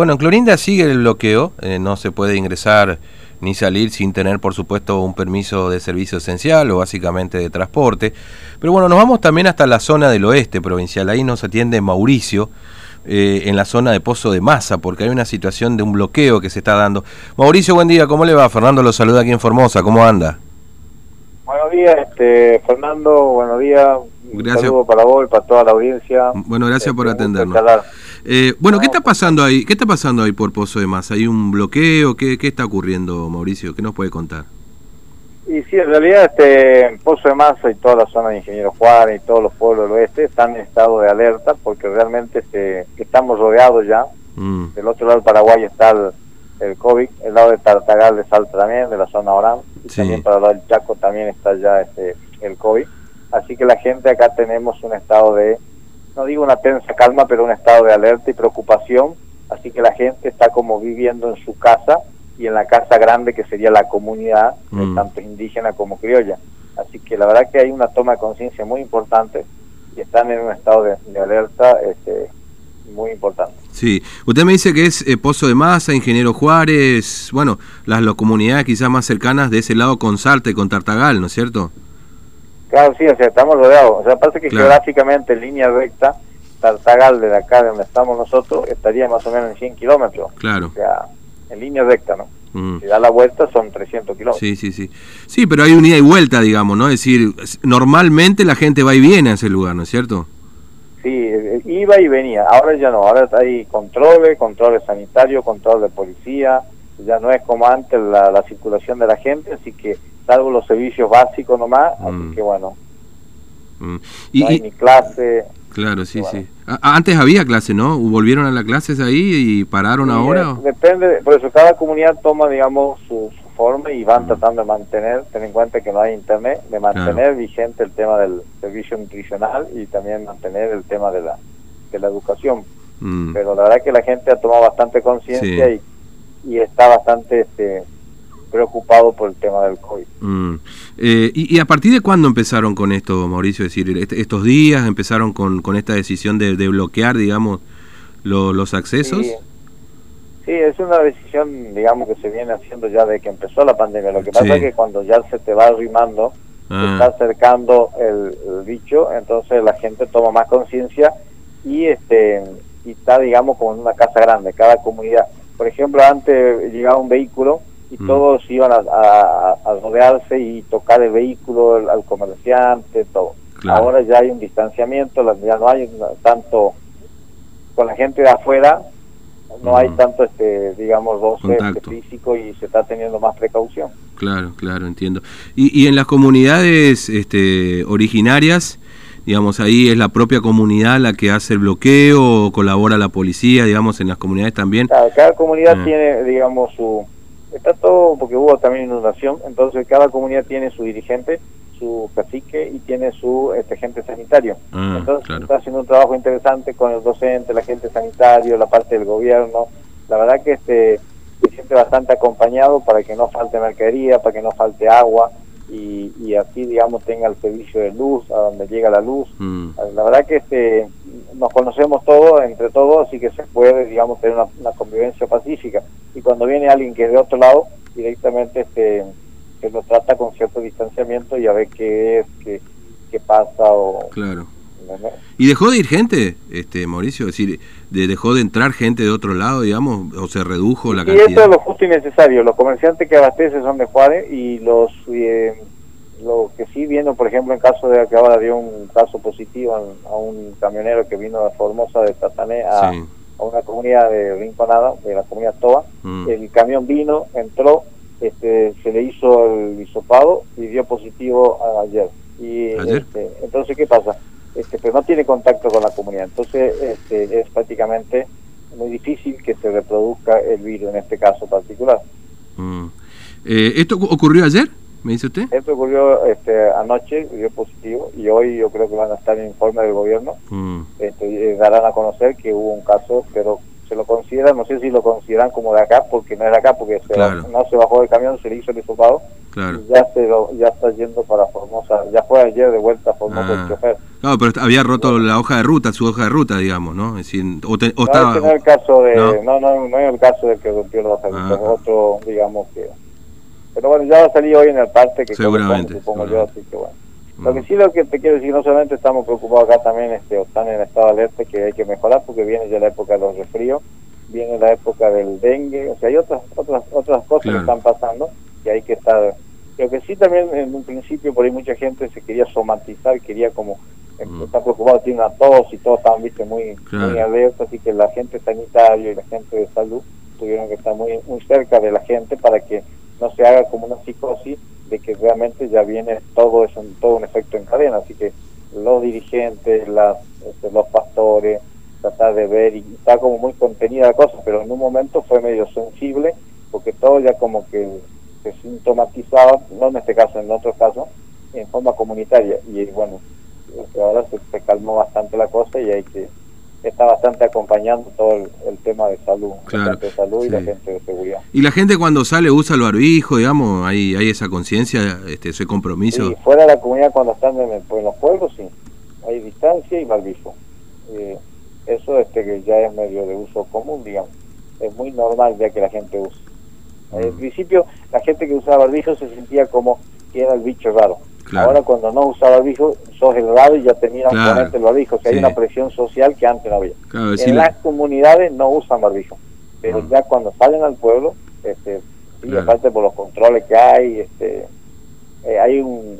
bueno, en Clorinda sigue el bloqueo, eh, no se puede ingresar ni salir sin tener, por supuesto, un permiso de servicio esencial o básicamente de transporte. Pero bueno, nos vamos también hasta la zona del oeste provincial. Ahí nos atiende Mauricio, eh, en la zona de Pozo de Masa, porque hay una situación de un bloqueo que se está dando. Mauricio, buen día, ¿cómo le va? Fernando lo saluda aquí en Formosa, ¿cómo anda? Buenos días, este, Fernando, buenos días. Gracias. Un saludo para vos y para toda la audiencia. Bueno, gracias por este, atendernos. Eh, bueno, ¿qué está pasando ahí? ¿Qué está pasando ahí por Pozo de Masa? ¿Hay un bloqueo? ¿Qué, qué está ocurriendo, Mauricio? ¿Qué nos puede contar? Y sí, en realidad este Pozo de Masa y toda la zona de Ingeniero Juárez y todos los pueblos del oeste están en estado de alerta porque realmente este, estamos rodeados ya. Mm. Del otro lado del Paraguay está el, COVID, el lado de Tartagal de Salta también, de la zona Orán, y también para el lado del Chaco también está ya este, el COVID. Así que la gente acá tenemos un estado de no digo una tensa calma, pero un estado de alerta y preocupación, así que la gente está como viviendo en su casa y en la casa grande que sería la comunidad, mm. tanto indígena como criolla. Así que la verdad que hay una toma de conciencia muy importante y están en un estado de, alerta este, muy importante. Sí, usted me dice que es eh, Pozo de Masa, Ingeniero Juárez, bueno, las, las comunidades quizás más cercanas de ese lado con Salta y con Tartagal, ¿no es cierto? Claro, sí, o sea, estamos rodeados. O sea, parece que geográficamente en línea recta, Tartagal de acá, de donde estamos nosotros, estaría más o menos en 100 kilómetros. Claro. O sea, en línea recta, ¿no? Mm. Si da la vuelta son 300 kilómetros. Sí, sí, sí. Sí, pero hay un ida y vuelta, digamos, ¿no? Es decir, normalmente la gente va y viene a ese lugar, ¿no es cierto? Sí, eh, iba y venía. Ahora ya no. Ahora hay controles, controles sanitarios, control de policía. Ya no es como antes la, la circulación de la gente, así que salvo los servicios básicos nomás, así mm. que bueno, mm. y, no hay ni clase. Claro, sí, sí. antes había clase, ¿no? ¿Volvieron a las clases ahí y pararon ahora? Depende, por eso cada comunidad toma, digamos, su, forma y van mm. tratando de mantener, ten en cuenta que no hay internet, de mantener vigente el tema del servicio nutricional y también mantener el tema de la, de la educación. Pero la verdad que la gente ha tomado bastante conciencia y, y está bastante... este preocupado por el tema del COVID. Mm. Eh, y, a partir de cuándo empezaron con esto, Mauricio? Es decir, estos días empezaron con, con esta decisión de, bloquear, digamos, los accesos. Sí. es una decisión, digamos, que se viene haciendo ya de que empezó la pandemia. Lo que pasa es que cuando ya se te va arrimando, se ah. está acercando el, el, bicho, entonces la gente toma más conciencia y este y está, digamos, como en una casa grande, cada comunidad. Por ejemplo, antes llegaba un vehículo y mm. todos iban a, rodearse y tocar el vehículo al, comerciante, todo. Ahora ya hay un distanciamiento, ya no hay tanto con la gente de afuera, no hay mm. tanto, este digamos, roce este, físico y se está teniendo más precaución. Claro, claro, entiendo. Y, y en las comunidades este, originarias, digamos, ahí es la propia comunidad la que hace el bloqueo o colabora la policía, digamos, en las comunidades también. cada comunidad ah. tiene, digamos, su está todo porque hubo también inundación, entonces cada comunidad tiene su dirigente, su cacique y tiene su este, agente sanitario. Ah, entonces está haciendo un trabajo interesante con el docente, el agente sanitario, la parte del gobierno. La verdad que este se siente bastante acompañado para que no falte mercadería, para que no falte agua y, y así, digamos, tenga el servicio de luz, a donde llega la luz. Mm. La verdad que este nos conocemos todos, entre todos, así que se puede, digamos, tener una, convivencia pacífica. Y cuando viene alguien que es de otro lado, directamente este, se lo trata con cierto distanciamiento y a ver qué es, qué, qué pasa o... Claro. ¿Y dejó de ir gente, este Mauricio? Es decir, de, ¿dejó de entrar gente de otro lado, digamos, o se redujo la cantidad? Y eso es lo justo y necesario. Los comerciantes que abastecen son de Juárez y los eh, lo que sí viendo, por ejemplo, en caso de que ahora dio un caso positivo a un camionero que vino de Formosa, de Tatané, a, una comunidad de Rinconada, de la comunidad Toa, mm. el camión vino, entró, este, se le hizo el hisopado y dio positivo ayer. Y Este, entonces, ¿qué pasa? Este, pues no tiene contacto con la comunidad, entonces este, es prácticamente muy difícil que se reproduzca el virus en este caso particular. Mm. Eh, ¿Esto ocurrió ayer? ¿Me dice usted? Esto ocurrió este, anoche, dio positivo, y hoy yo creo que van a estar en informe del gobierno. Mm. Este, darán a conocer que hubo un caso, pero se lo consideran, no sé si lo consideran como de acá, porque no es de acá, porque no se bajó del camión, se le hizo el hisopado, ya se ya está yendo para Formosa, ya fue ayer de vuelta a Formosa el ah. chofer. Claro, pero había roto la hoja de ruta, su hoja de ruta, digamos, ¿no? Es decir, o, no, estaba... no es el caso de, ¿no? no, no, es el caso de que rompió la hoja de ruta, ah. otro, digamos que... Pero bueno, ya va a salir hoy en el parte que seguramente, supongo yo, así que bueno. Lo que sí lo que te quiero decir, no solamente estamos preocupados acá también, este, o están en estado de alerta que hay que mejorar porque viene ya la época de los resfríos, viene la época del dengue, o sea, hay otras otras otras cosas que están pasando y hay que estar lo que sí también en un principio por ahí mucha gente se quería somatizar, quería como mm. está preocupado, tiene una tos y todos estaban viste muy, muy alerta, así que la gente sanitaria y la gente de salud tuvieron que estar muy, muy cerca de la gente para que no se haga como una psicosis de que realmente ya viene todo eso, todo un efecto en cadena, así que los dirigentes, las, este, los pastores, tratar de ver y está como muy contenida la cosa, pero en un momento fue medio sensible porque todo ya como que se sintomatizaba, no en este caso, en otro caso, en forma comunitaria. Y bueno, este, ahora se, calmó bastante la cosa y hay que está bastante acompañando todo el, tema de salud, claro, de salud y la gente de seguridad. Y la gente cuando sale usa el barbijo, digamos, hay, hay esa conciencia, este, ese compromiso. Sí, fuera de la comunidad cuando están en, los pueblos, sí, hay distancia y barbijo. Eh, eso este que ya es medio de uso común, digamos. Es muy normal ya que la gente use. En el principio, la gente que usaba barbijo se sentía como que era el bicho raro. Ahora, cuando no usaba barbijo, sos el raro y ya tenían claro. ponerte el barbijo. O sea, hay una presión social que antes no había. en las comunidades no usan barbijo, pero ah. ya cuando salen al pueblo, este, y aparte por los controles que hay, este, eh, hay un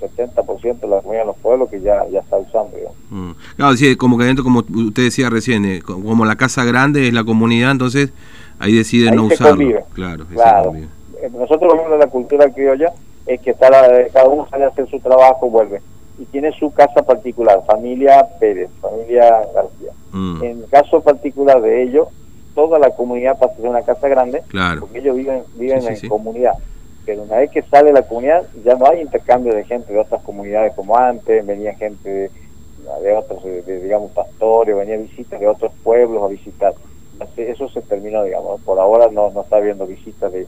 70% de la comunidad de los pueblos que ya, ya está usando. Mm. Claro, sí, como que dentro, como usted decía recién, eh, como la casa grande es la comunidad, entonces Ahí deciden no usarlo. Claro, claro. Eh, Nosotros vemos la cultura criolla es que está cada uno sale a hacer su trabajo, vuelve. Y tiene su casa particular, familia Pérez, familia García. Mm. En el caso particular de ellos, toda la comunidad pasa a ser una casa grande, claro. porque ellos viven, viven en comunidad. Pero una vez que sale la comunidad, ya no hay intercambio de gente de otras comunidades como antes, venía gente de, otros, de, digamos, pastores, venía visitas de otros pueblos a visitar eso se terminó, digamos. Por ahora no, no está habiendo visitas de,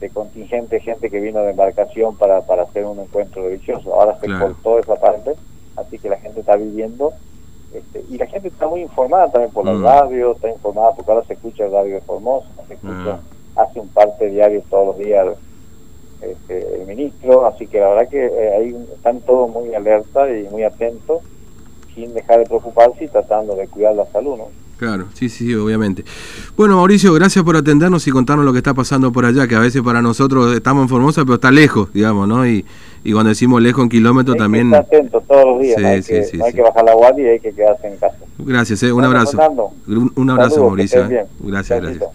de contingente, gente que vino de embarcación para, para hacer un encuentro religioso. Ahora se cortó esa parte, así que la gente está viviendo. Este, y la gente está muy informada también por la mm. radio, está informada porque ahora se escucha el radio de Formosa, se escucha, mm. hace un parte diario todos los días este, el ministro, así que la verdad que eh, ahí están todos muy alerta y muy atentos, sin dejar de preocuparse y tratando de cuidar la salud, ¿no? Claro, sí, sí, obviamente. Bueno, Mauricio, gracias por atendernos y contarnos lo que está pasando por allá, que a veces para nosotros estamos en Formosa, pero está lejos, digamos, ¿no? Y, y cuando decimos lejos en kilómetros también... Atento todos los días, hay, que, hay que bajar la guardia y hay que quedarse en casa. Gracias, eh, un abrazo. Un, abrazo, Mauricio. Eh. Gracias, gracias.